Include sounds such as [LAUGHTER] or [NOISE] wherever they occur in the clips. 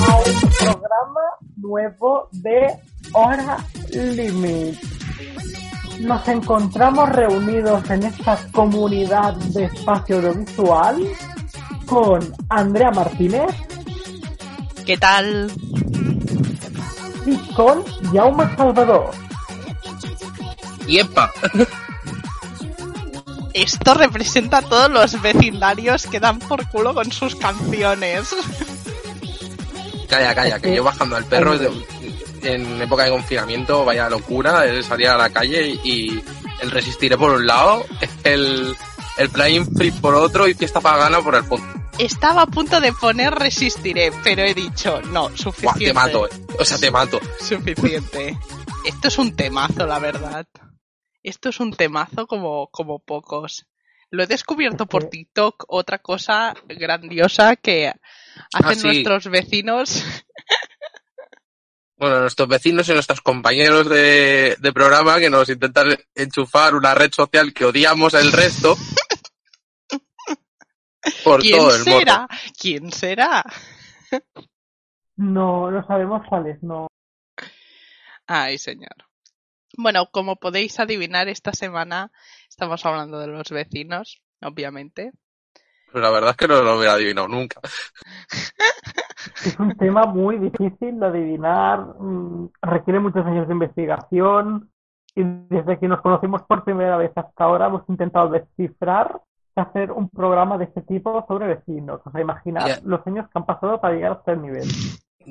a un programa nuevo de Hora Limit. Nos encontramos reunidos en esta comunidad de espacio audiovisual con Andrea Martínez ¿Qué tal? y con Jaume Salvador. ¡Yepa! Esto representa a todos los vecindarios que dan por culo con sus canciones. Calla, calla, que yo bajando al perro en época de confinamiento, vaya locura, el salir a la calle y el resistiré por un lado, el, el Flying Free por otro y fiesta pagana por el fondo. Estaba a punto de poner resistiré, pero he dicho, no, Buah, suficiente. te mato, eh. o sea, te mato. Suficiente. Esto es un temazo, la verdad. Esto es un temazo como, como pocos. Lo he descubierto por. TikTok, otra cosa grandiosa que hacen sí. nuestros vecinos. Bueno, nuestros vecinos y nuestros compañeros de, de programa que nos intentan enchufar una red social que odiamos el resto [LAUGHS] por ¿Quién todo el mundo. será? ¿Quién será? No, no sabemos cuál es, no. Ay, señor. Bueno, como podéis adivinar, esta semana estamos hablando de los vecinos, obviamente. Pero la verdad es que no lo hubiera adivinado nunca. [LAUGHS] Es un tema muy difícil de adivinar, mm, requiere muchos años de investigación y desde que nos conocimos por primera vez hasta ahora hemos intentado descifrar hacer un programa de este tipo sobre vecinos. O sea, imaginar Ya. los años que han pasado para llegar hasta el nivel.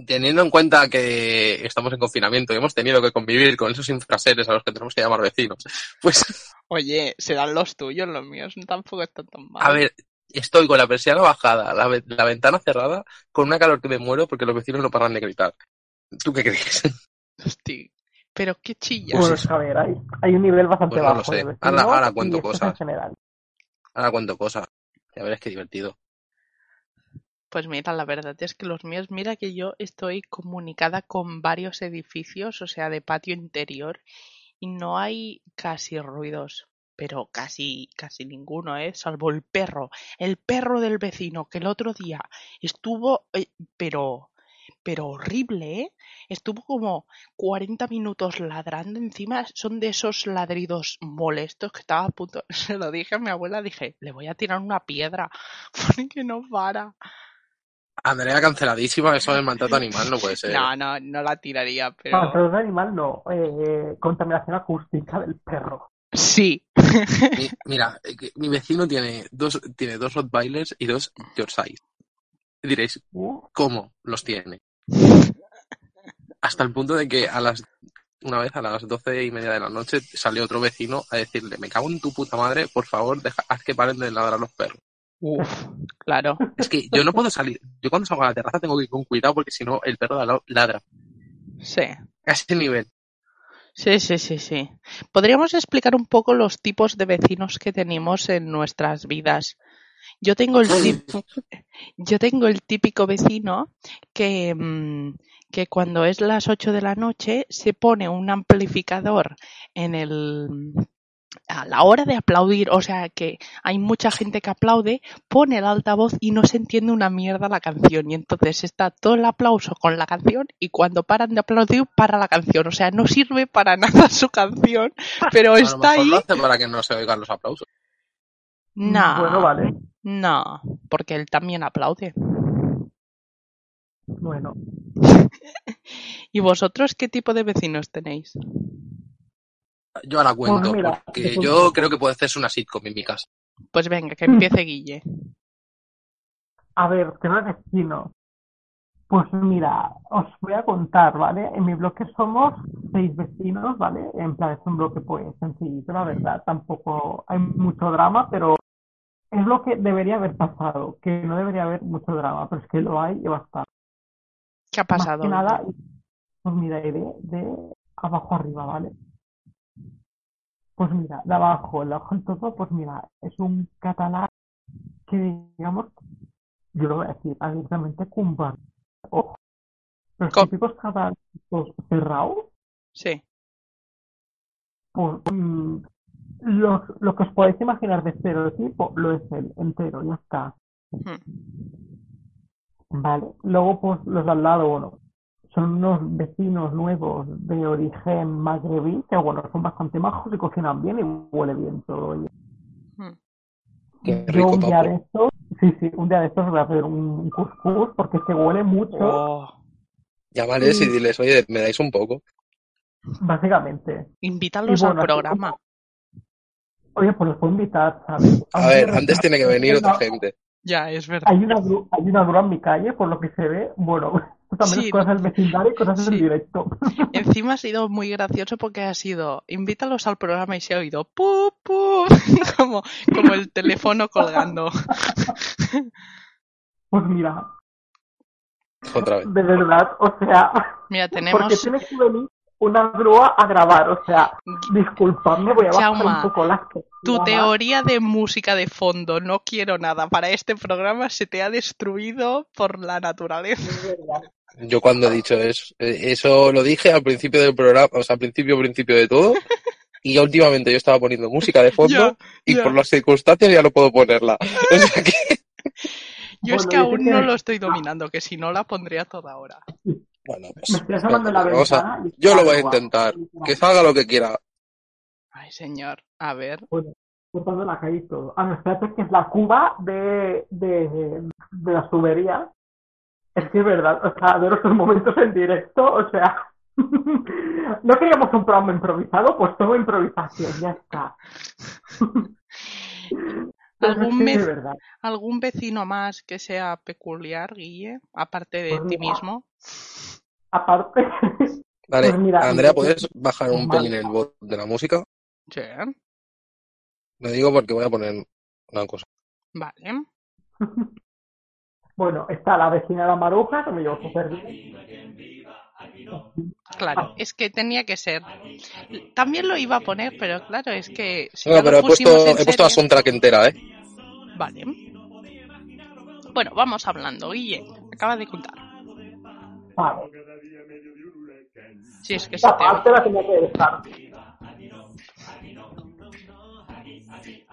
Teniendo en cuenta que estamos en confinamiento y hemos tenido que convivir con esos infraseres a los que tenemos que llamar vecinos, pues, [LAUGHS] Oye, serán los tuyos, los míos tampoco están tan mal. a ver, estoy con la persiana bajada, la, ve- la ventana cerrada, con una calor que me muero porque los vecinos no paran de gritar. ¿Tú qué crees? [LAUGHS] Hosti, pero qué chillas. Bueno, a ver, hay, hay un nivel bastante Pues no lo bajo sé. de Ahora- cuento cosas. en general. Ahora cuento cosas. Ya verás qué divertido. Pues mira, la verdad es que los míos, mira que yo estoy comunicada con varios edificios, o sea, de patio interior, y no hay casi ruidos, pero casi, casi ninguno, ¿eh? Salvo el perro, el perro del vecino, que el otro día estuvo, eh, pero, pero horrible, ¿eh? Estuvo como 40 minutos ladrando, encima son de esos ladridos molestos que estaba a punto, [LAUGHS] se lo dije a mi abuela, dije, le voy a tirar una piedra, [LAUGHS] porque no para. Andrea canceladísima, eso del maltrato animal no puede [LAUGHS] ser. No, no, no la tiraría, pero Maltrato animal no, eh, contaminación acústica del perro. sí. Mi- mira, eh, mi vecino tiene dos, tiene dos Rottweilers y dos Yorkshire. Diréis, Uh, ¿cómo los tiene? Hasta el punto de que a las una vez a las doce y media de la noche salió otro vecino a decirle, me cago en tu puta madre, por favor, deja, haz que paren de ladrar los perros. Uf, claro. Es que yo no puedo salir. Yo cuando salgo a la terraza tengo que ir con cuidado porque si no el perro de al lado ladra. Sí. A ese nivel. Sí, sí, sí, sí. Podríamos explicar un poco los tipos de vecinos que tenemos en nuestras vidas. Yo tengo el tip- [LAUGHS] yo tengo el típico vecino que, mm, que cuando es las 8 de la noche se pone un amplificador en el a la hora de aplaudir, o sea que hay mucha gente que aplaude, pone el altavoz y no se entiende una mierda la canción y entonces está todo el aplauso con la canción y cuando paran de aplaudir para la canción, o sea no sirve para [LAUGHS] nada su canción, pero A lo está mejor ahí. lo hace para que no se oigan los aplausos. No, Bueno, vale. No, porque él también aplaude. Bueno, [LAUGHS] ¿Y vosotros qué tipo de vecinos tenéis? Yo ahora cuento, Pues mira, porque yo creo que puede hacerse una sitcom en mi casa. Pues venga, que empiece Guille. a ver, que no es vecino. Pues mira, os voy a contar, ¿vale? En mi bloque somos seis vecinos, ¿vale? En plan, es un bloque pues sencillito, la verdad. Tampoco hay mucho drama, pero es lo que debería haber pasado, que no debería haber mucho drama, pero es que lo hay y bastante. ¿Qué ha Más pasado? que nada, pues mira, iré de abajo arriba, ¿vale? Pues mira, de abajo, el abajo del todo, pues mira, es un catalán que digamos yo lo voy a decir abiertamente, cumban. Ojo, los Co- típicos caballos cerrados, Sí. pues mm, los, lo que os podéis imaginar de estereotipo lo es el entero, ya está. Hmm. Vale. Luego, pues los de al lado, bueno, son unos vecinos nuevos de origen magrebí, que bueno, son bastante majos y cocinan bien y huele bien todo. ello. Hmm. Qué Yo rico, un día papo. de estos, sí, sí, un día de estos voy a hacer un couscous porque se huele mucho, Oh, Llámales y Mm. diles, oye, ¿me dais un poco? básicamente. invítalos Y bueno, al así programa. Oye, pues los puedo invitar, ¿sabes? A ver, antes tiene que [LAUGHS] venir otra gente. Ya, es verdad. Hay una, gru- hay una grúa en mi calle, por lo que se ve. Bueno, [LAUGHS] también Sí. cosas del vecindario y cosas Sí. del directo. [LAUGHS] Encima ha sido muy gracioso porque ha sido, invítalos al programa y se ha oído pu, pu, como, como el teléfono colgando. Pues mira, Otra vez. de verdad, o sea, Mira, porque tenemos, tiene que venir una grúa a grabar, o sea, disculpadme, voy a bajar Chauma, un poco las tu teoría de música de fondo, no quiero nada, para este programa se te ha destruido por la naturaleza. Yo cuando he dicho eso, eh, eso lo dije al principio del programa, o sea, al principio, principio de todo. Y últimamente yo estaba poniendo música de fondo y por las circunstancias ya no puedo ponerla. [LAUGHS] O sea que, Yo es que aún no lo estoy dominando, que si no la pondría toda hora. [LAUGHS] bueno, pues, Me estoy asomando la a- ventana. yo lo voy a intentar. Que salga lo que quiera. Ay, señor, a ver. Bueno, cortando la calle y todo. Ah, no, espérate, que es la cuba de, de, de las tuberías. Es que es verdad, o sea, ver estos momentos en directo, o sea, [LAUGHS] no queríamos un programa improvisado, pues todo improvisación, ya está. [LAUGHS] ¿Algún, Es. ¿Algún vecino más que sea peculiar, Guille? Aparte de Pues ti mismo. Aparte, [LAUGHS] Vale, Pues mira, Andrea, ¿puedes bajar un pelín el bot de la música? Sí, Lo digo porque voy a poner una cosa. vale. [LAUGHS] bueno, está la vecina de la maruja, que me llevo súper bien. Claro, es que tenía que ser. También lo iba a poner, pero claro, es que si No, pero he puesto, he puesto soundtrack entera, ¿eh? Vale. Bueno, vamos hablando. Guille, acaba de contar. Vale, Si es que parte la tenía que dejar.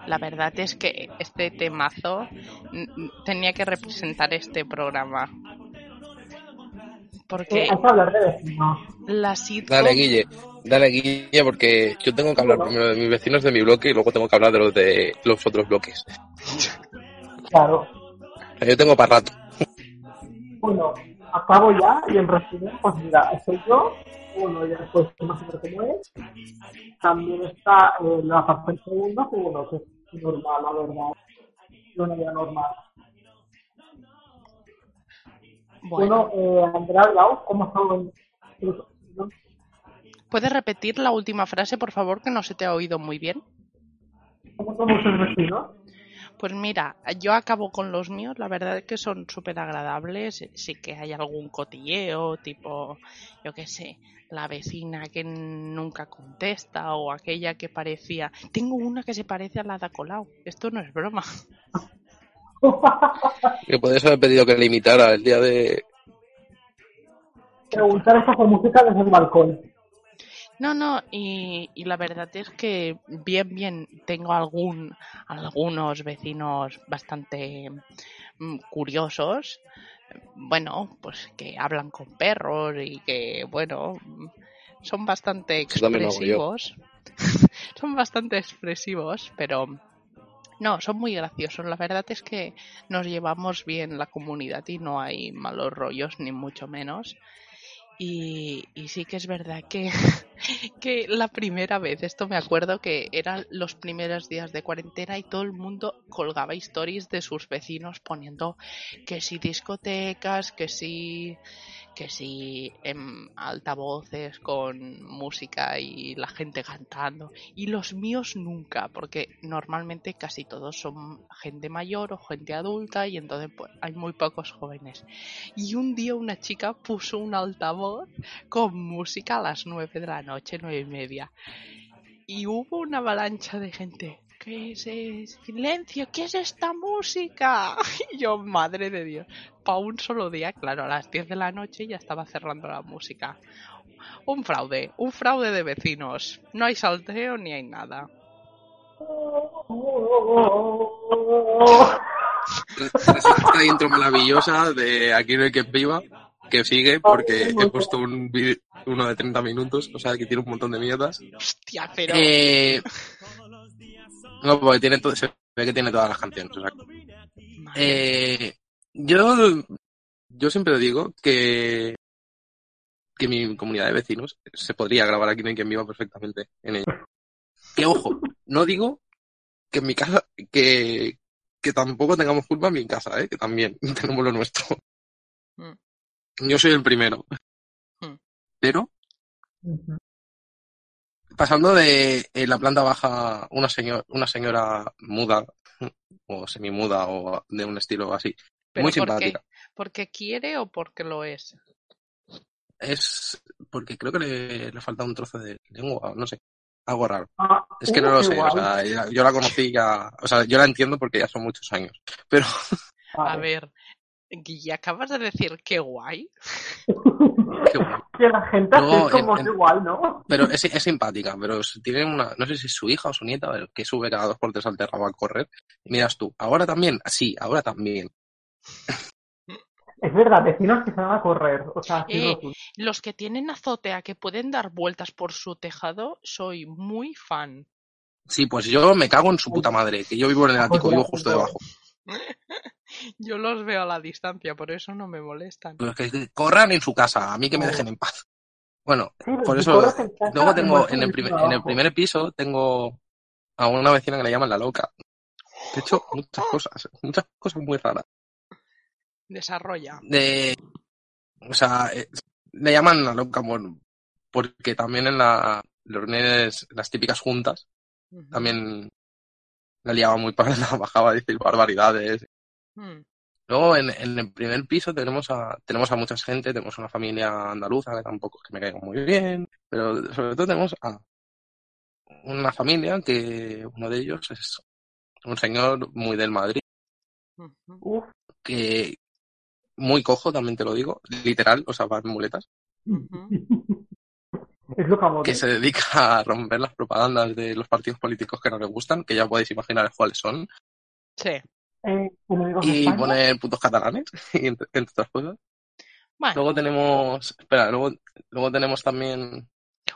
La verdad es que este temazo tenía que representar este programa. Porque Eh, hay que hablar de vecinos. la sitcom... Dale, Guille. Dale, Guille, porque yo tengo que hablar primero de mis vecinos de mi bloque y luego tengo que hablar de los de los otros bloques. Claro. Yo tengo para rato. Bueno, acabo ya y en resumen, pues mira, estoy yo, bueno, ya después no sé cómo es. También está eh, la parte segunda, que bueno, que es normal, la verdad. Una vida normal. Bueno, Bueno, eh, Andrea Blau, ¿cómo vecinos? ¿puedes repetir la última frase, por favor, que no se te ha oído muy bien? ¿Cómo son vuestros vecinos? Pues mira, yo acabo con los míos, la verdad es que son súper agradables, sí que hay algún cotilleo, tipo, yo qué sé, la vecina que nunca contesta o aquella que parecía... Tengo una que se parece a la de Colau, esto no es broma. [LAUGHS] Que podéis haber pedido que le imitara el día de... Preguntar eso con música desde el balcón. No, no, y, y la verdad es que bien, bien, tengo algún, algunos vecinos bastante mm, curiosos, bueno, pues que hablan con perros y que, bueno, son bastante expresivos. [LAUGHS] son bastante expresivos, pero no, son muy graciosos. La verdad es que nos llevamos bien la comunidad y no hay malos rollos, ni mucho menos. Y, sí que es verdad que, [LAUGHS] que la primera vez, esto me acuerdo que eran los primeros días de cuarentena y todo el mundo colgaba stories de sus vecinos poniendo que si discotecas, que si que si em, altavoces con música y la gente cantando y los míos nunca porque normalmente casi todos son gente mayor o gente adulta y entonces pues, hay muy pocos jóvenes y un día una chica puso un altavoz con música a las nueve de la noche, nueve y media. y hubo una avalancha de gente. ¿Qué es ese silencio? ¿Qué es esta música? [LAUGHS] Y yo, madre de Dios. Para un solo día, claro, a las 10 de la noche ya estaba cerrando la música. Un fraude, un fraude de vecinos. No hay salteo ni hay nada. Esta intro maravillosa de Aquí no hay que viva, que sigue porque he puesto un vídeo, uno de 30 minutos, o sea que tiene un montón de mierdas. Hostia, pero... Eh, no, porque tiene todo, se ve que tiene todas las canciones. o sea. Eh, yo, yo siempre digo que, que mi comunidad de vecinos se podría grabar aquí no hay quien viva perfectamente en ella. Que ojo, no digo que en mi casa, que, que tampoco tengamos culpa en mi casa, ¿eh? que también [LAUGHS] tenemos lo nuestro. Mm. Yo soy el primero. Mm. Pero. Pasando de en la planta baja una, señor, una señora muda, o semimuda, o de un estilo así, ¿Pero muy por qué? simpática. ¿Porque quiere o porque lo es? Es porque creo que le, le falta un trozo de lengua, no sé, algo raro. Ah, Es que uh, no lo qué sé, o sea, yo la conocí ya, o sea, yo la entiendo porque ya son muchos años, pero A ver, Guille, acabas de decir qué guay. qué guay. que la gente No, es como en- en- igual, ¿no? Pero es, es simpática, pero tiene una, no sé si es su hija o su nieta, pero que sube cada dos por tres al terrabo a correr. Y miras tú, ahora también, sí, ahora también. Es verdad, vecinos que se van a correr. O sea, Eh. Los que tienen azotea que pueden dar vueltas por su tejado, soy muy fan. Sí, pues yo me cago en su puta madre, que yo vivo en el ático, vivo justo debajo. [LAUGHS] Yo los veo a la distancia, por eso no me molestan. Pero que, que corran en su casa, a mí que me dejen en paz. Bueno, Sí, por si eso, corres en casa, luego tengo, en el, primer, trabajo. en el primer piso, tengo a una vecina que le llaman la loca. De hecho, muchas cosas, muchas cosas muy raras. Desarrolla. de o sea eh, le llaman la loca bueno, porque también en la las típicas juntas también la liaba muy para la [LAUGHS] bajaba a decir barbaridades Mm. luego en, en el primer piso tenemos a tenemos a mucha gente tenemos una familia andaluza que tampoco es que me caiga muy bien pero sobre todo tenemos a una familia que uno de ellos es un señor muy del Madrid Ujú. Uf, que muy cojo también te lo digo literal o sea va en muletas Ujú. [LAUGHS] es lo que se dedica a romper las propagandas de los partidos políticos que no le gustan, que ya podéis imaginar cuáles son, Sí. Eh, y poner putos catalanes, [LAUGHS] y entre, entre otras cosas. Bueno, Luego tenemos, espera, luego, luego tenemos también,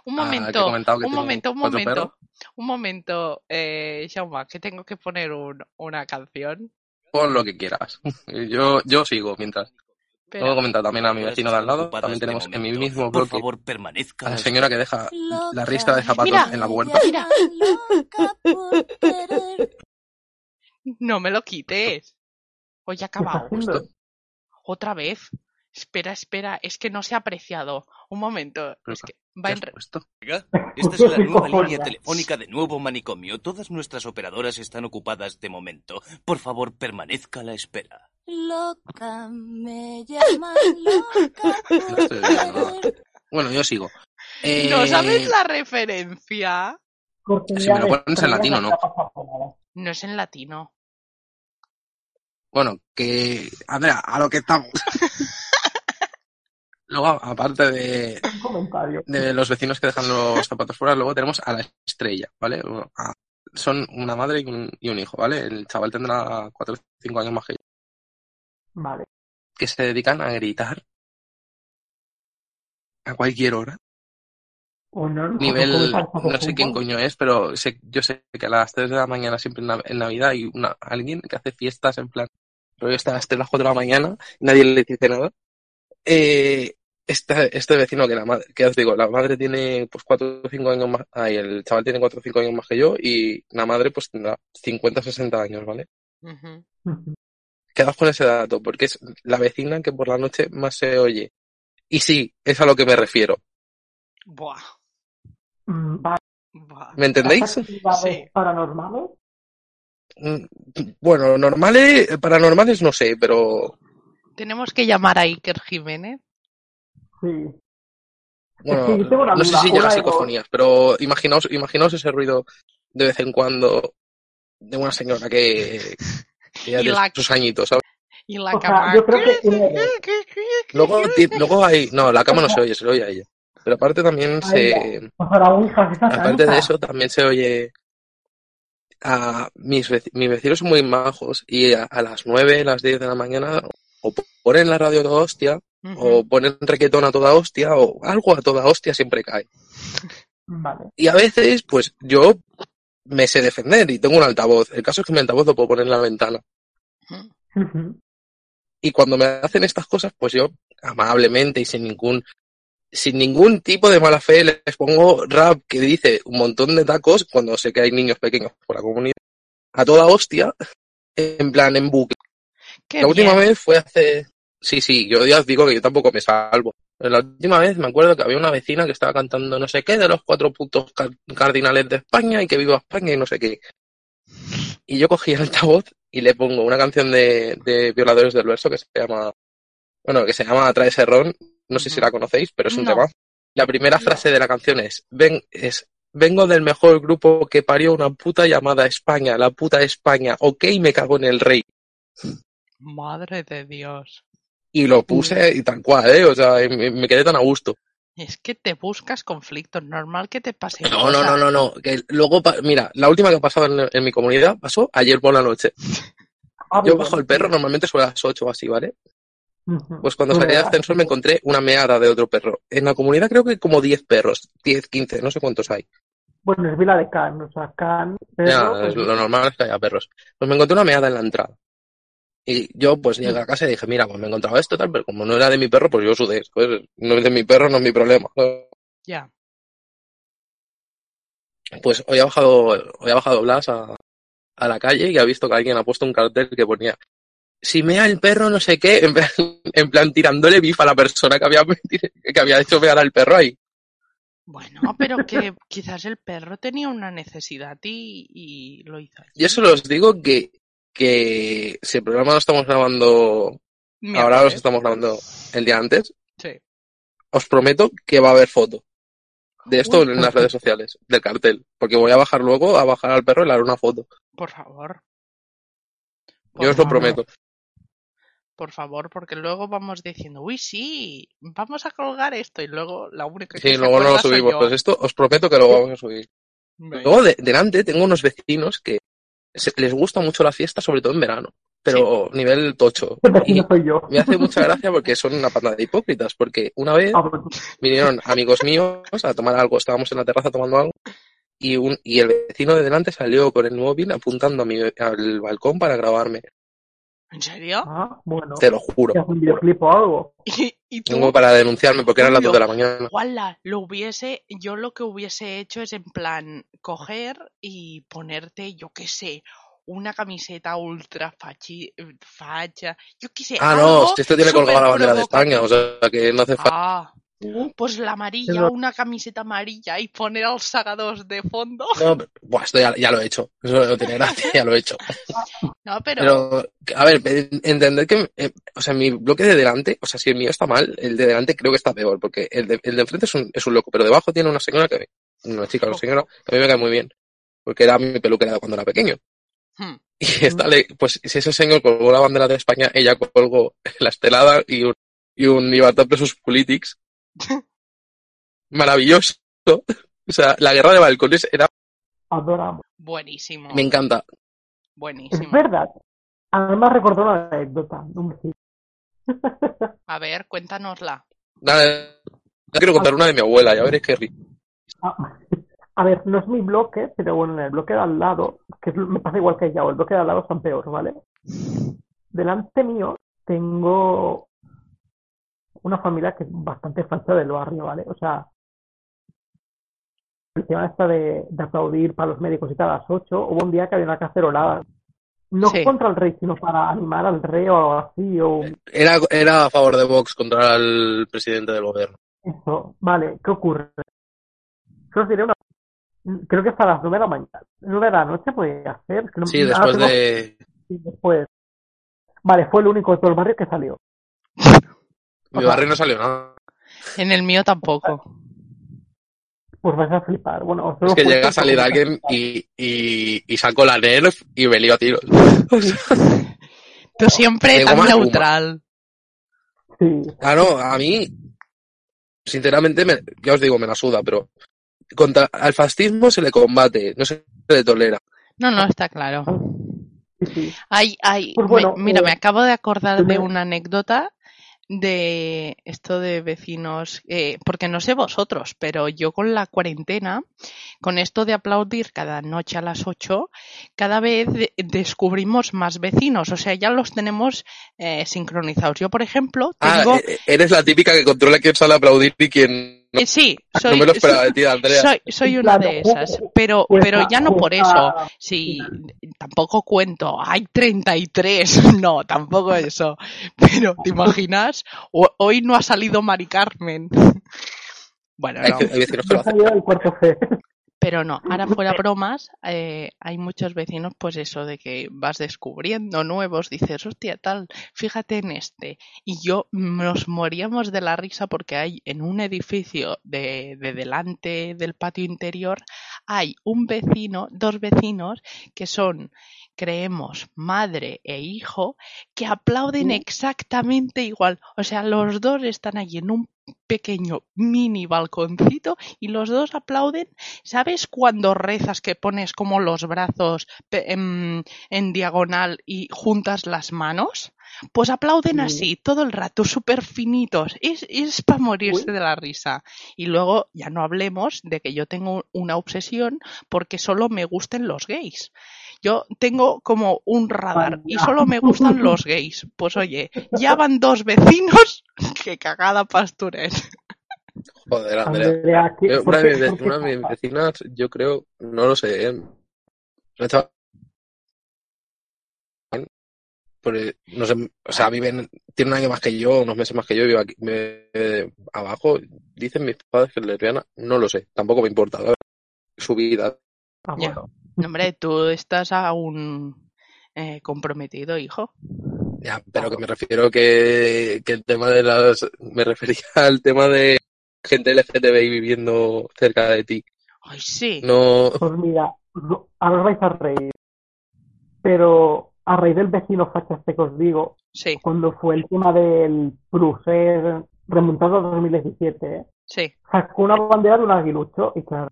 un ah, que momento, que un momento, un momento, perros. un momento, eh, Jaume, que tengo que poner un- una canción. pon lo que quieras. [LAUGHS] Yo, yo sigo mientras. Pero, Luego he comentado también a mi vecino de al lado, también de tenemos en mi mismo Por bloque favor, permanezca. a la señora que deja la ristra de zapatos Mira, en la puerta. mira. [LAUGHS] Loca por querer. no me lo quites. Hoy ha ¿Qué está acabado. Otra vez. Espera, espera, es que no se ha apreciado. Un momento, Pero, es que ¿Qué va en Esta es la nueva línea telefónica de Nuevo Manicomio. Todas nuestras operadoras están ocupadas de momento. Por favor, permanezca a la espera. Loca, me llaman loca [LAUGHS] por. Bueno, yo sigo. ¿No Eh, sabes la referencia? Si me lo pones en latino, ¿no? No es en latino. Bueno, que, Andrea, a lo que estamos. [LAUGHS] Luego, aparte de, los vecinos que dejan los zapatos fuera, luego tenemos a la estrella, ¿vale? A- son una madre y un, y un hijo, ¿vale? El chaval tendrá 4 o 5 años más que yo, Vale. que se dedican a gritar a cualquier hora. Nivel, ¿cómo está el no sé quién coño es, pero sé, yo sé que a las 3 de la mañana siempre en, Nav- en Navidad hay una, alguien que hace fiestas en plan, pero está a las 3 las 4 de la mañana y nadie le dice nada. Eh, este, este vecino que la madre, que os digo, la madre tiene pues 4 o 5 años más, ay, el chaval tiene 4 o 5 años más que yo y la madre pues tendrá 50 o 60 años, ¿vale? Ujú. Ujú. Quedaos con ese dato, porque es la vecina que por la noche más se oye. Y sí, es a lo que me refiero. Buah, Mm, buah. ¿Me entendéis? ¿Hace actividades Sí. paranormales? Mm, Bueno, normales, paranormales no sé, pero Tenemos que llamar a Iker Jiménez. Sí. Bueno, Sí, yo tengo una no sé si llega a psicofonías, pero imaginaos, imaginaos ese ruido de vez en cuando de una señora que, que ya Y tiene la- sus añitos, ¿sabes? Y la O sea, cama. yo creo que. Luego, luego hay, no, la cama no se oye, se le oye a ella. Pero aparte también Ay, se, Pues ahora, hija, esa aparte de eso también se oye a mis, veci- mis vecinos son muy majos y a, a las 9, las 10 de la mañana o ponen la radio a toda hostia o ponen requetón a toda hostia o algo a toda hostia siempre cae. [LAUGHS] Vale. Y a veces, pues yo me sé defender y tengo un altavoz. El caso es que mi altavoz lo puedo poner en la ventana. Y cuando me hacen estas cosas, pues yo amablemente y sin ningún sin ningún tipo de mala fe les pongo rap que dice un montón de tacos cuando sé que hay niños pequeños por la comunidad a toda hostia en plan en bucle. Qué la última vez fue hace sí, sí, yo ya os digo que yo tampoco me salvo. La última vez me acuerdo que había una vecina que estaba cantando no sé qué de los cuatro puntos car- cardinales de España y que viva España y no sé qué. Y yo cogí el altavoz y le pongo una canción de, de Violadores del Verso que se llama, bueno, que se llama Trae ese ron, no sé si la conocéis, pero es un No. tema. La primera frase de la canción es, ven, es, vengo del mejor grupo que parió una puta llamada España, la puta España, ok, me cago en el rey. Madre de Dios. Y lo puse y tal cual, ¿eh? O sea, me, me quedé tan a gusto. Es que te buscas conflictos. Normal que te pase. No, no, cosas. no, no, no. Que luego, mira, la última que ha pasado en, en mi comunidad pasó ayer por la noche. [LAUGHS] Ah, Yo bajo el perro normalmente sobre las 8 o así, ¿vale? Pues cuando salí del ascensor me encontré una meada de otro perro. En la comunidad creo que como 10 perros, 10, 15, no sé cuántos hay. Bueno, es Vila de Can, o sea, Can, Ya, perro, es- pues, lo normal es que haya perros. Pues me encontré una meada en la entrada. Y yo pues llegué a casa y dije, mira, pues me he encontrado esto tal, pero como no era de mi perro, pues yo sudé. Pues no es de mi perro, no es mi problema. Ya. Pues hoy ha bajado, hoy ha bajado Blas a, a la calle y ha visto que alguien ha puesto un cartel que ponía si mea el perro no sé qué, [LAUGHS] en plan, en plan tirándole bifa a la persona que había, [LAUGHS] que había hecho mear al perro ahí. Bueno, pero que quizás el perro tenía una necesidad y, y lo hizo así. Y eso os digo que, que si el programa lo estamos grabando, Miércoles. ahora lo estamos grabando el día antes, Sí. os prometo que va a haber foto de esto Uy. en las redes sociales, del cartel. Porque voy a bajar luego, a bajar al perro y le haré una foto. Por favor. Yo os lo prometo. Por favor, porque luego vamos diciendo, uy, sí, vamos a colgar esto. Y luego la única que Sí, se luego no lo subimos. Pues esto os prometo que lo vamos a subir. Luego, de- delante, tengo unos vecinos que se- les gusta mucho la fiesta, sobre todo en verano, pero nivel tocho. Y soy yo. me hace mucha gracia porque son una panda de hipócritas, porque una vez Ah, vinieron amigos míos a tomar algo, estábamos en la terraza tomando algo, y, un, y el vecino de delante salió con el móvil apuntando a mi, al balcón para grabarme, ¿En serio? ah, bueno. te lo juro. ¿Qué hace un videoclip o algo? [LAUGHS] Y, y tú, Tengo para denunciarme porque eran las Julio. 2 de la mañana. Guala, lo hubiese, yo lo que hubiese hecho es en plan coger y ponerte, yo qué sé, una camiseta ultra fachi, facha, yo qué sé. Ah, algo no, esto tiene colgada la bandera de España, o sea que no hace falta. Ah, pues la amarilla, una camiseta amarilla y poner al Sagados de fondo. No, pero- buah, esto ya, ya lo he hecho. Eso no tiene gracia, ya lo he hecho. No, pero, Pero, a ver, entender que, eh, o sea, mi bloque de delante, o sea, si el mío está mal, el de delante creo que está peor, porque el de, el de enfrente es un, es un loco, pero debajo tiene una señora que, una chica, una señora, que a mí me cae muy bien, porque era mi peluquera cuando era pequeño. hmm, Y está, le- pues, si ese señor colgó la bandera de España, ella colgó la estelada y un, y un Libertad Presos Politics. Maravilloso. O sea, la guerra de balcones era, Adoramos. buenísimo, me encanta. Es buenísimo. verdad. Además recordó una anécdota. A ver, cuéntanosla. Nada, quiero contar una de mi abuela, ya veréis que ri- Ah, A ver, no es mi bloque, pero bueno, en el bloque de al lado, que es- me pasa igual que ella, o el bloque de al lado están peor, ¿vale? Delante mío tengo una familia que es bastante falsa del barrio, ¿vale? O sea, el tema esta de, de aplaudir para los médicos y tal a las 8, hubo un día que había una cacerolada. No Sí. contra el rey, sino para animar al rey o algo así, o Era, era a favor de Vox contra el presidente del gobierno. Eso, vale, ¿qué ocurre? Yo os diré una... Creo que hasta las nueve de la mañana. nueve de la noche podía hacer. es que no- Sí, después tengo- de... sí, después. Vale, fue el único de todo el barrio que salió. Mi Ajá. barrio no salió nada. En el mío tampoco. pues vais a flipar. Bueno, Es que llega a salir alguien y, y, y saco la nerf y me lío a tiros. Tú siempre Tengo tan neutral. Sí, claro, a mí, sinceramente, me- ya os digo, me la suda, pero contra al fascismo se le combate, no se le tolera. No, no, está claro. sí, sí. Ay, ay, Pues me- bueno, mira, eh, me acabo de acordar de una anécdota de esto de vecinos, eh, porque no sé vosotros, pero yo con la cuarentena, con esto de aplaudir cada noche a las 8, cada vez de- descubrimos más vecinos, o sea, ya los tenemos eh, sincronizados. Yo, por ejemplo, Ah, tengo... e- eres la típica que controla quién sale a aplaudir y quién no. eh, sí, soy, no me lo esperaba de ti, Andrea. soy, soy una de esas, pero, jueza- pero ya no por eso. Sí, tampoco cuento, hay 33, [LAUGHS] no, tampoco eso. Pero, ¿te imaginas? O- hoy no ha salido Mari Carmen. [LAUGHS] Bueno, Hay, no, hay vecinos que lo hacen. Pero no, ahora [LAUGHS] fuera bromas, eh, hay muchos vecinos, pues eso, de que vas descubriendo nuevos, dices, hostia, tal, fíjate en este. Y yo nos moríamos de la risa porque hay en un edificio de, de delante del patio interior, hay un vecino, dos vecinos que son, creemos, madre e hijo, que aplauden exactamente igual. O sea, los dos están allí en un pequeño mini balconcito y los dos aplauden. ¿Sabes cuando rezas que pones como los brazos en, en diagonal y juntas las manos? Pues aplauden Sí. así todo el rato, súper finitos. Es, es para morirse Uy. de la risa. Y luego ya no hablemos de que yo tengo una obsesión porque solo me gusten los gays. Yo tengo como un radar y solo me gustan [LAUGHS] los gays. Pues oye, ya van dos vecinos. [LAUGHS] Qué cagada pasturen. Joder, Andrea. Andrea, ¿qué- Yo- por Una qué- de, mis, una de vecinas, yo creo, no lo sé, ¿eh? No sé, o sea, viven, tiene un año más que yo, unos meses más que yo, vivo aquí, me- eh, abajo, dicen mis padres que es lesbiana, no lo sé, tampoco me importa, la verdad. su vida. Ah, bueno. Hombre, tú estás aún eh, comprometido, hijo. Ya, pero que me refiero que, que el tema de las, me refería [LAUGHS] al tema de gente LGTBI viviendo cerca de ti. Ay, sí. No, Pues mira, ahora vais a reír. Pero a raíz del vecino facha este que os digo, Sí, cuando fue el tema del Pruser remontado a 2017, ¿eh? sí. sacó una bandera de un aguilucho y claro,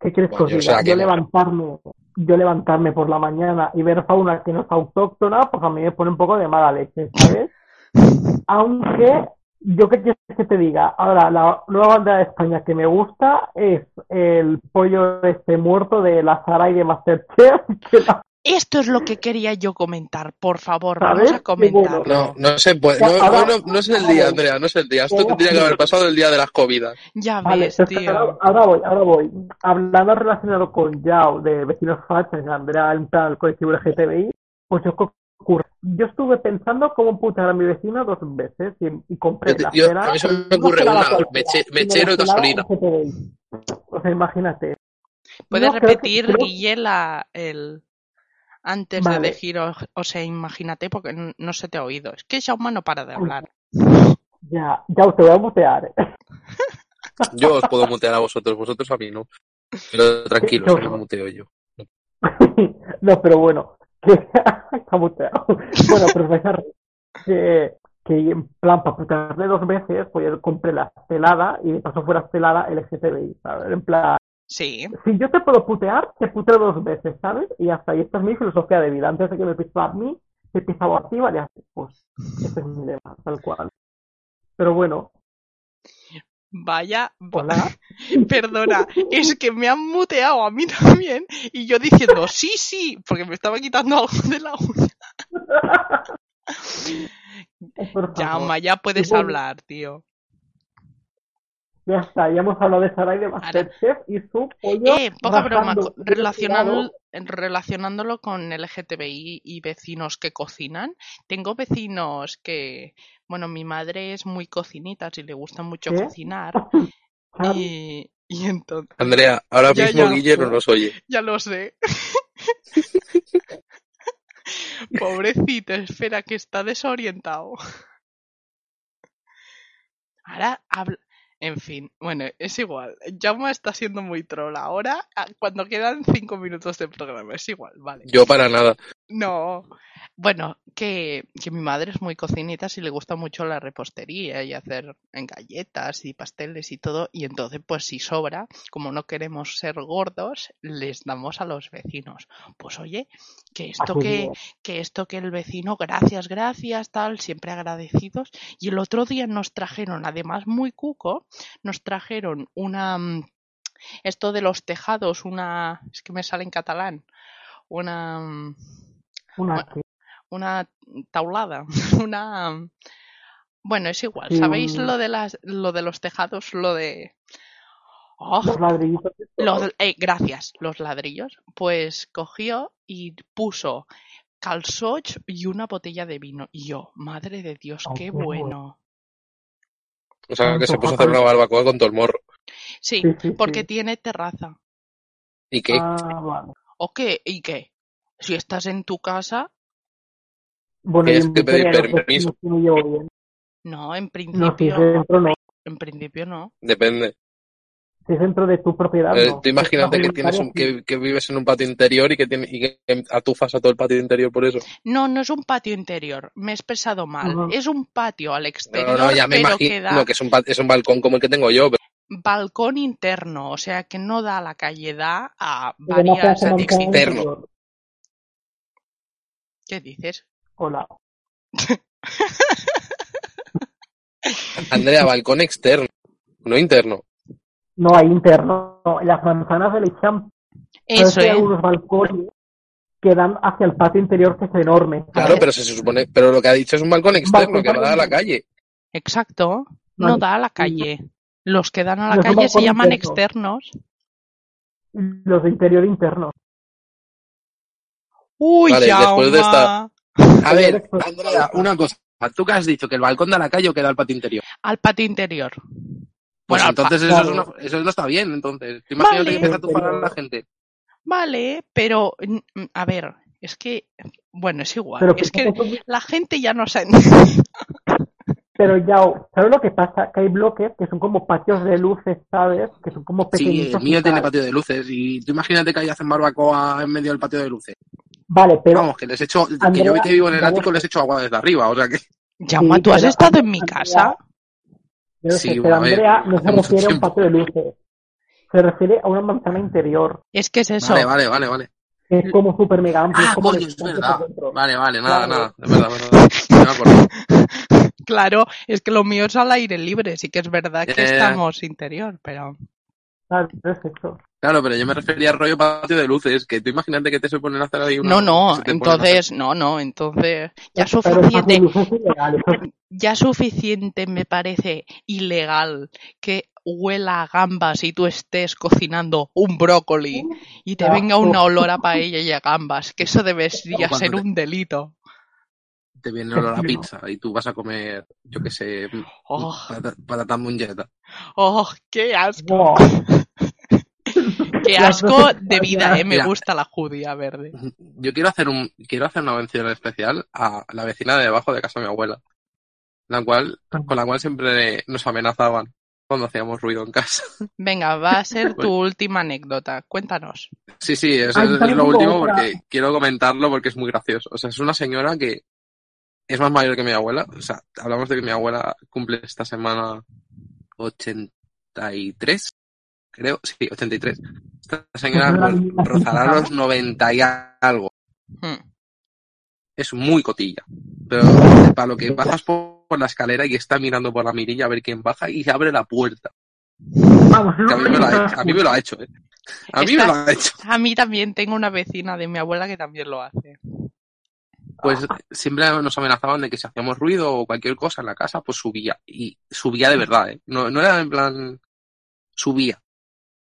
¿qué quieres que o diga? sea, Yo levantarme, yo levantarme por la mañana y ver fauna que no es autóctona, pues a mí me pone un poco de mala leche, ¿sabes? [LAUGHS] Aunque yo qué quieres que te diga, ahora la nueva bandera de España que me gusta es el pollo este muerto de la Sara y de Masterchef, [LAUGHS] que la- Esto es lo que quería yo comentar. Por favor, vamos a comentarlo. no, no se puede, no, no, no, no es el día, Andrea, no es el día. Esto tendría que haber pasado el día de las comidas. Ya Vale, ves, pues ahora, tío. ahora voy, ahora voy. Hablando relacionado con Yao, de vecinos fachas, Andrea entra al colectivo LGTBI, pues yo. Yo estuve pensando cómo putear a mi vecina dos veces y, y compré Yo la yo- cera. a mí se me ocurre una, meche- mechero y gasolina. O sea, imagínate. ¿Puedes que- repetir, creo- Guille, la, el antes Vale. de elegir, o, o sea, imagínate, porque no se te ha oído. Es que Jaume no para de hablar. Ya, ya te voy a mutear. Yo os puedo mutear a vosotros, vosotros a mí no. Pero [LAUGHS] tranquilos, Qué que me muteo yo. [LAUGHS] no, pero bueno, [LAUGHS] que está muteado. Bueno, pero os vais a. Que, que en plan, para putearle dos veces, pues yo compré la estelada y de paso fuera estelada LGTBI, ¿sabes? En plan, Sí. si yo te puedo putear, te puteo dos veces, ¿sabes? Y hasta ahí, esta es mi filosofía de vida. Antes de que me pisaba a mí, te pisaba a ti, vale, así. Pues, ese es mi lema, tal cual. Pero bueno, Vaya, va- hola. [LAUGHS] perdona, es que me han muteado a mí también y yo diciendo sí, sí, porque me estaba quitando algo de la uña. Jaume, [LAUGHS] ya puedes hablar, tío. Ya está, ya hemos hablado de Sarai de Masterchef y su pollo Eh, poca broma, helado. relacionándolo con LGTBI y vecinos que cocinan. Tengo vecinos que, bueno, mi madre es muy cocinita, si le gusta mucho ¿Qué? cocinar. [LAUGHS] Y, y entonces, Andrea, ahora Ya, mismo ya. Guille no nos oye. [LAUGHS] ya lo sé. [LAUGHS] Pobrecito, espera que está desorientado. Ahora habla- En fin, bueno, es igual. Jaume está siendo muy troll ahora, ah, cuando quedan cinco minutos de programa. Es igual, vale. Yo para nada. No. Bueno, que, que mi madre es muy cocinita y le gusta mucho la repostería y hacer en galletas y pasteles y todo. Y entonces, pues si sobra, como no queremos ser gordos, les damos a los vecinos. Pues oye, que esto Así que, que esto que el vecino, gracias, gracias, tal, siempre agradecidos. Y el otro día nos trajeron, además muy cuco, nos trajeron una mm, esto de los tejados, una es que me sale en catalán, una mm, Una una taulada, [LAUGHS] una bueno, es igual, Sí, ¿sabéis un- lo de las lo de los tejados, lo de ¡Oh! los ladrillitos. estos. Los, eh, gracias, los ladrillos. Pues cogió y puso calzoch y una botella de vino. Y yo, madre de Dios, Oh, qué qué bueno. bueno. O sea, que se puso a hacer una barbacoa con todo el morro. Sí, Sí, sí, porque sí. tiene terraza. ¿Y qué? Ah, vale. ¿O qué? ¿Y qué? Si estás en tu casa, Bueno, Tienes que pedir permiso. no, en No, si principio, no. en principio no. Depende. Si es dentro de tu propiedad, Eh, no. tú imagínate que es tienes un, que, que vives en un patio interior y que, tiene, y que atufas a todo el patio interior por eso. No, no es un patio interior. Me he expresado mal. Es un patio al No, exterior, no, ya me pero imagino que da que es un, pa- es un balcón como el que tengo yo. pero- balcón interno. O sea, que no da a la calle, da a varias externo. ¿Qué dices? Hola. Andrea, balcón externo, no interno. No hay interno. No, Las manzanas se le echan. Eso ¿sabes que hay es. algunos balcones que dan hacia el patio interior que es enorme. Claro, pero se supone, pero lo que ha dicho es un balcón externo Balcón que va a la calle. Exacto. No, No da a la calle. Los que dan a la Los calle se llaman interno. externos. Los de interior interno. Uy, Vale, después de esta-. A ver. Andrea, una cosa. ¿Tú que has dicho? ¿Que el balcón da a la calle o que da al patio interior? Al patio interior. Pues Bueno, pa- entonces eso, es una- eso no está bien. Entonces, Vale. que empieza a tufar a la gente. Vale, pero a ver, es que bueno, es igual. Pero, es que que- la gente ya no se [LAUGHS] pero ya, ¿sabes lo que pasa? Que hay bloques que son como patios de luces, ¿sabes? Que son como Sí, pequeñitos. el mío tiene patio de luces. Y tú imagínate que ahí hacen barbacoa en medio del patio de luces. Vale, pero Vamos, que les echo, que Andrea, yo que vivo en el ático les echo agua desde arriba. O sea que. Jaume, Sí, ¿tú has pero estado en mi Andrea- casa? Yo Sí, sé, pero Andrea no se refiere a un patio de luces. Se refiere a una manzana interior. Es que es eso. Vale, vale, vale, vale. Es como súper mega amplio. Ah, es como coño, es verdad. Vale, vale, nada, Claro. nada. Es verdad, verdad. [LAUGHS] No me acuerdo. Claro, es que lo mío es al aire libre, sí que es verdad que Eh. estamos interior, pero Claro, es eso. Claro, pero yo me refería al rollo patio de luces, que tú imagínate que te se ponen a hacer ahí una... no, no, entonces, no, no, entonces ya suficiente, ya suficiente me parece ilegal que huela a gambas y tú estés cocinando un brócoli y te venga una olor a paella y a gambas, que eso debería ser te- un delito. Te viene olor a pizza y tú vas a comer, yo qué sé, Oh, patata, patata muñeta. oh, qué asco. Qué asco de vida, eh, me Mira. gusta la judía verde. Yo quiero hacer un quiero hacer una mención especial a la vecina de debajo de casa de mi abuela, la cual con la cual siempre nos amenazaban cuando hacíamos ruido en casa. [LAUGHS] Venga, va a ser tu última anécdota, cuéntanos. Sí, sí, eso Ay, es, es lo último otra. porque quiero comentarlo porque es muy gracioso. O sea, es una señora que es más mayor que mi abuela. O sea, hablamos de que mi abuela cumple esta semana 83, creo. Sí, 83. Esta señora Pues la rozará los 90 y algo. Hmm. Es muy cotilla. Pero para lo que bajas por, por la escalera y está mirando por la mirilla a ver quién baja y se abre la puerta. Vamos, a mí me lo ha hecho, a mí me lo ha hecho, ¿eh? A mí me lo ha hecho. A mí también tengo una vecina de mi abuela que también lo hace. pues siempre nos amenazaban de que si hacíamos ruido o cualquier cosa en la casa, pues subía. Y subía de verdad, ¿eh? No, no era en plan, subía.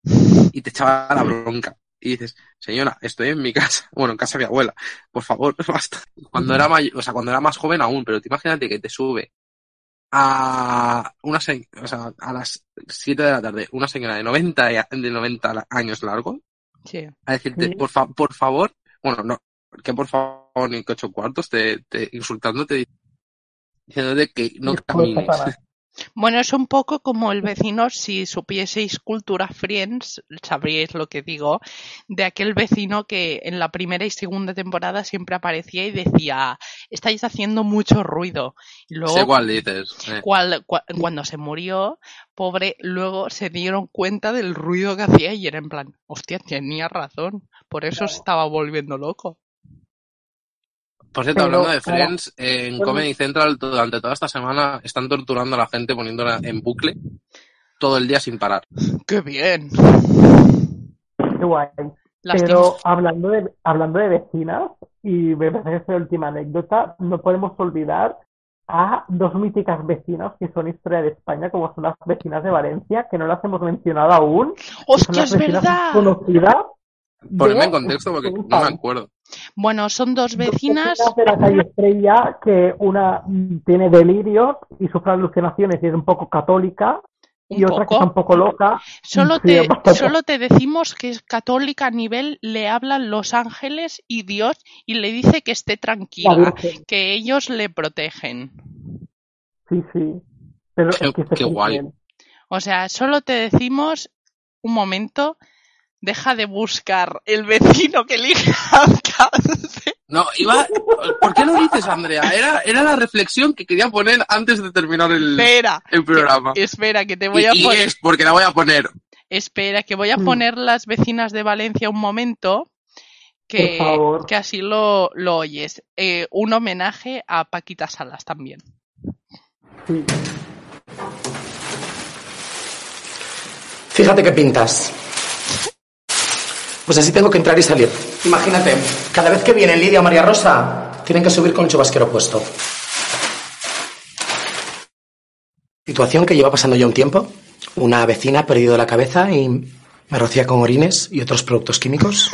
Y te echaba la bronca. Y dices, señora, estoy en mi casa, [LAUGHS] bueno, en casa de mi abuela, por favor, [LAUGHS] basta. Cuando era mayor, o sea, cuando era más joven aún, pero te imagínate que te sube a una se- o sea, a las 7 de la tarde, una señora de 90, y- de 90 años largo, Sí. a decirte, Sí. por, fa- por favor, bueno, no, que por favor ni que ocho cuartos, te, te insultándote, diciéndote que no camines. [LAUGHS] Bueno, es un poco como el vecino, si supieseis Cultura Friends, sabríais lo que digo, de aquel vecino que en la primera y segunda temporada siempre aparecía y decía, estáis haciendo mucho ruido. Y luego, Sé cuál dices. eh. cual- cuando se murió, pobre, luego se dieron cuenta del ruido que hacía y era en plan, hostia, tenía razón, por eso se estaba volviendo loco. Por cierto, Pero, hablando de para- Friends, en Bueno. Comedy Central durante toda esta semana están torturando a la gente poniéndola en bucle todo el día sin parar. ¡Qué bien! Qué guay. Lástima. Pero hablando de, hablando de vecinas, y me parece que es la última anécdota, no podemos olvidar a dos míticas vecinas que son historia de España, como son las vecinas de Valencia, que no las hemos mencionado aún. son ¡Hostia, las es vecinas verdad! conocidas Ponedme de- en contexto porque no me acuerdo. Bueno, son dos vecinas. de la calle Estrella, que una tiene delirios y sufre alucinaciones y es un poco católica, y otra que poco. está un poco loca. Solo Sí, te, bastante- solo te decimos que es católica a nivel, le hablan los ángeles y Dios y le dice que esté La tranquila, que ellos le protegen. Sí, sí. Pero Qué- es que qué guay. O sea, solo te decimos un momento, deja de buscar el vecino que elige alcalde. No, iba. ¿Por qué lo dices, Andrea? Era, era la reflexión que quería poner antes de terminar el, Espera, el programa. espera, que te voy Y, a y poner. es porque la voy a poner. Espera, que voy a Mm. poner las vecinas de Valencia un momento. Que, Por favor. que así lo, lo oyes. Eh, un homenaje a Paquita Salas también. Sí. Fíjate qué pintas. Pues así tengo que entrar y salir. Imagínate, cada vez que vienen Lidia o María Rosa, tienen que subir con el chubasquero puesto. Situación que lleva pasando ya un tiempo. Una vecina ha perdido la cabeza y me rocía con orines y otros productos químicos.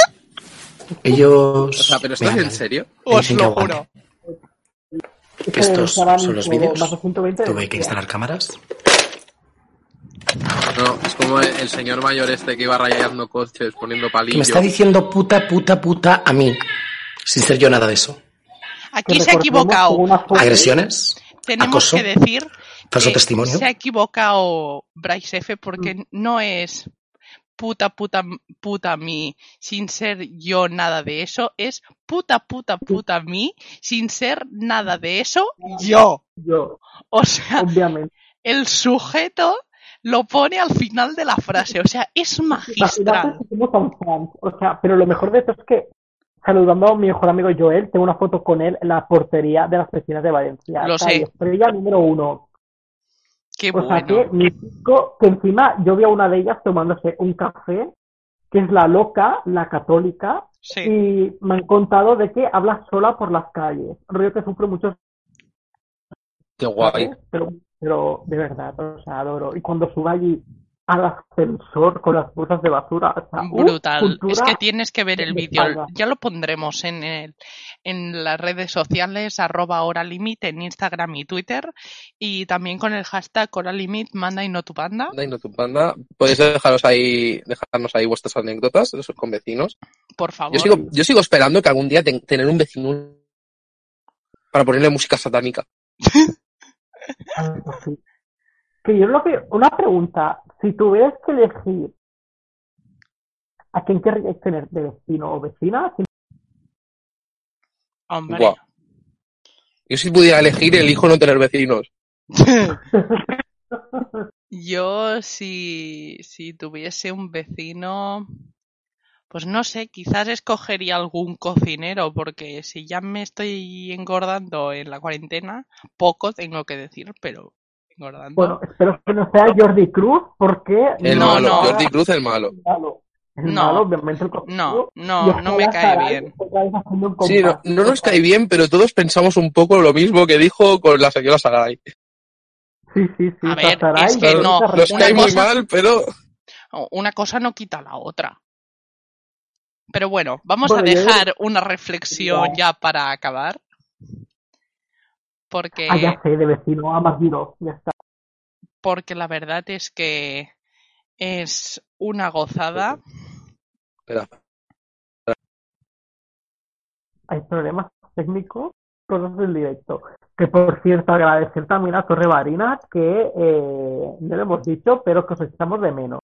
[LAUGHS] Ellos. O sea, ¿pero estás en serio? Os lo juro. Estos son los vídeos. más de 120 Tuve que instalar cámaras. No, es como el, el señor mayor este que iba rayando coches, poniendo Que me palillos. está diciendo puta, puta, puta a mí. Sin ser yo nada de eso. Aquí se ha equivocado. Agresiones. Tenemos acoso, que decir falso que testimonio. se ha equivocado Bryce F porque no es puta, puta, puta a mí sin ser yo nada de eso. Es puta, puta, puta a mí sin ser nada de eso yo. Yo, O sea, obviamente. el sujeto lo pone al final de la frase. O sea, es magistral. O sea, pero lo mejor de esto es que, saludando a mi mejor amigo Joel, tengo una foto con él en la portería de las vecinas de Valencia. Lo sé. Estrella número uno. Qué O sea, que bueno. mi chico, que encima yo vi a una de ellas tomándose un café, que es la loca, la católica, Sí. y me han contado de que habla sola por las calles. Rollo que sufre muchos Qué guay. pero, pero de verdad, o sea, adoro. Y cuando sube allí al ascensor con las bolsas de basura, o sea. Brutal. Es que tienes que ver el de vídeo. Ya lo pondremos en, el, en las redes sociales, arroba hora limit en Instagram y Twitter. Y también con el hashtag hora limit manda y no tu panda. Anda y no tu panda. Podéis dejaros ahí, dejarnos ahí vuestras anécdotas con vecinos. Por favor. Yo sigo, yo sigo esperando que algún día ten- tener un vecino para ponerle música satánica. [LAUGHS] Sí. Que yo lo que, una pregunta, si tuvieras que elegir a quién querrías tener de vecino o vecina, ¿quién- Hombre. Yo si pudiera elegir, elijo no tener vecinos. [LAUGHS] Yo si, si tuviese un vecino, pues no sé, quizás escogería algún cocinero, porque si ya me estoy engordando en la cuarentena, poco tengo que decir, pero engordando. bueno, espero que no sea Jordi Cruz, porque El No, malo, no. Jordi Cruz el malo. El malo. El No. malo, obviamente el cocinero. No, no, no me cae bien. Sí, no, nos cae bien, pero todos pensamos un poco lo mismo que dijo con la señora Saray. Sí, sí, sí. A ver, Saray es que no, Nos cae muy mal, pero Una cosa no quita la otra. Pero bueno, vamos Bueno, a yo- dejar una reflexión Ya. ya para acabar. Porque, Ah, ya sé, de vecino a más Giro, ya está. porque la verdad es que es una gozada. Espera. Hay problemas técnicos. cosas del directo. Que por cierto, agradecer también a Torre Barinas, que eh, no lo hemos dicho, pero que os echamos de menos.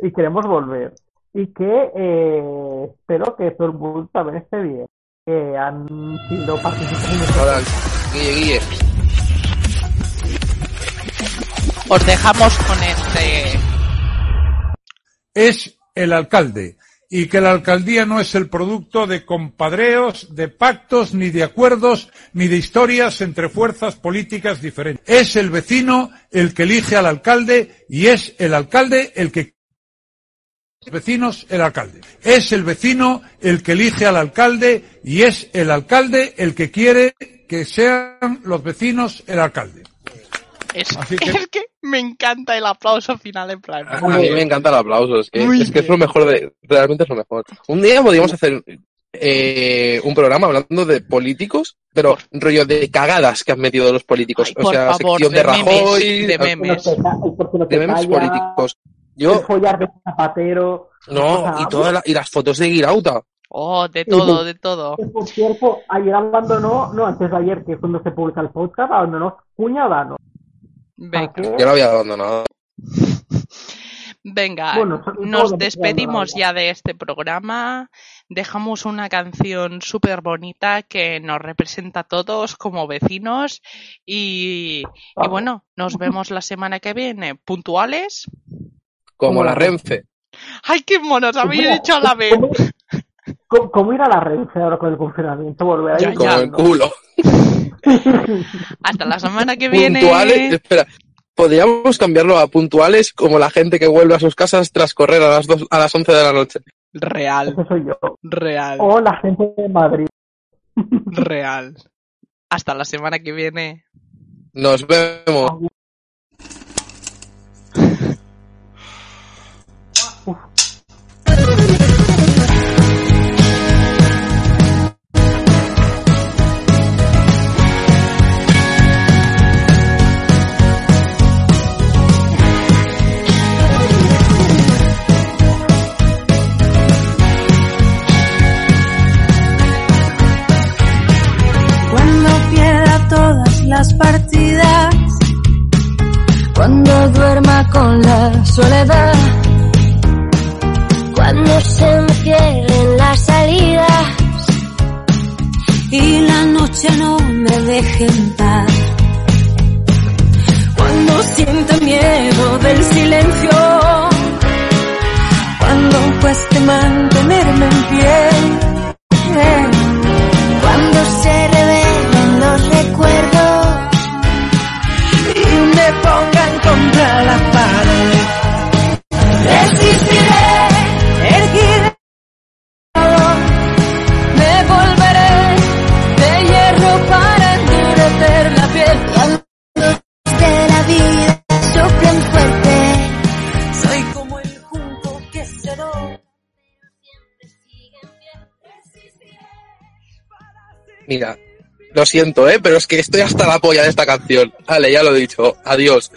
Y queremos volver. Y que eh, espero que todo el mundo también esté bien. Que han sido participantes. Guille, Guille. Os dejamos con este. es el alcalde y que la alcaldía no es el producto de compadreos, de pactos, ni de acuerdos, ni de historias entre fuerzas políticas diferentes. Es el vecino el que elige al alcalde y es el alcalde el que vecinos el alcalde. Es el vecino el que elige al alcalde y es el alcalde el que quiere que sean los vecinos el alcalde. Es, Así que- es que me encanta el aplauso final en plan. A mí me encanta el aplauso, es que, es que es lo mejor de, realmente es lo mejor. Un día podríamos hacer eh, un programa hablando de políticos, pero rollo de cagadas que han metido los políticos. Ay, o sea, favor, sección de, de memes, Rajoy, de memes. de memes callas, políticos. el Yo, follar de Zapatero. no, O sea, y todas la- y las fotos de Girauta. Oh, de todo, de todo. que, por cierto, ayer abandonó, no, antes de ayer, que es cuando se publica el podcast, abandonó Cuña Dano. Venga, Yo lo había abandonado. venga. Bueno, nos de despedimos ya de este programa. Dejamos una canción súper bonita que nos representa a todos como vecinos. Y, y bueno, nos vemos la semana que viene. ¿Puntuales? Como la Renfe. ¡Ay, qué monos! Habéis ¿Cómo- dicho a la vez. ¿Cómo, cómo, ir a la Renfe ahora con el confinamiento? Volver a Ya, ir Como ya. el culo. [LAUGHS] Hasta la semana que viene. Puntuales, espera. Podríamos cambiarlo a puntuales como la gente que vuelve a sus casas tras correr a las dos, a las 11 de la noche. Real, Ese soy yo. real, O la gente de Madrid. real. Hasta la semana que viene. Nos vemos. Soledad, cuando se me las salidas y la noche no me deje Mira, lo siento, ¿eh? Pero es que estoy hasta la polla de esta canción. Vale, ya lo he dicho. Adiós.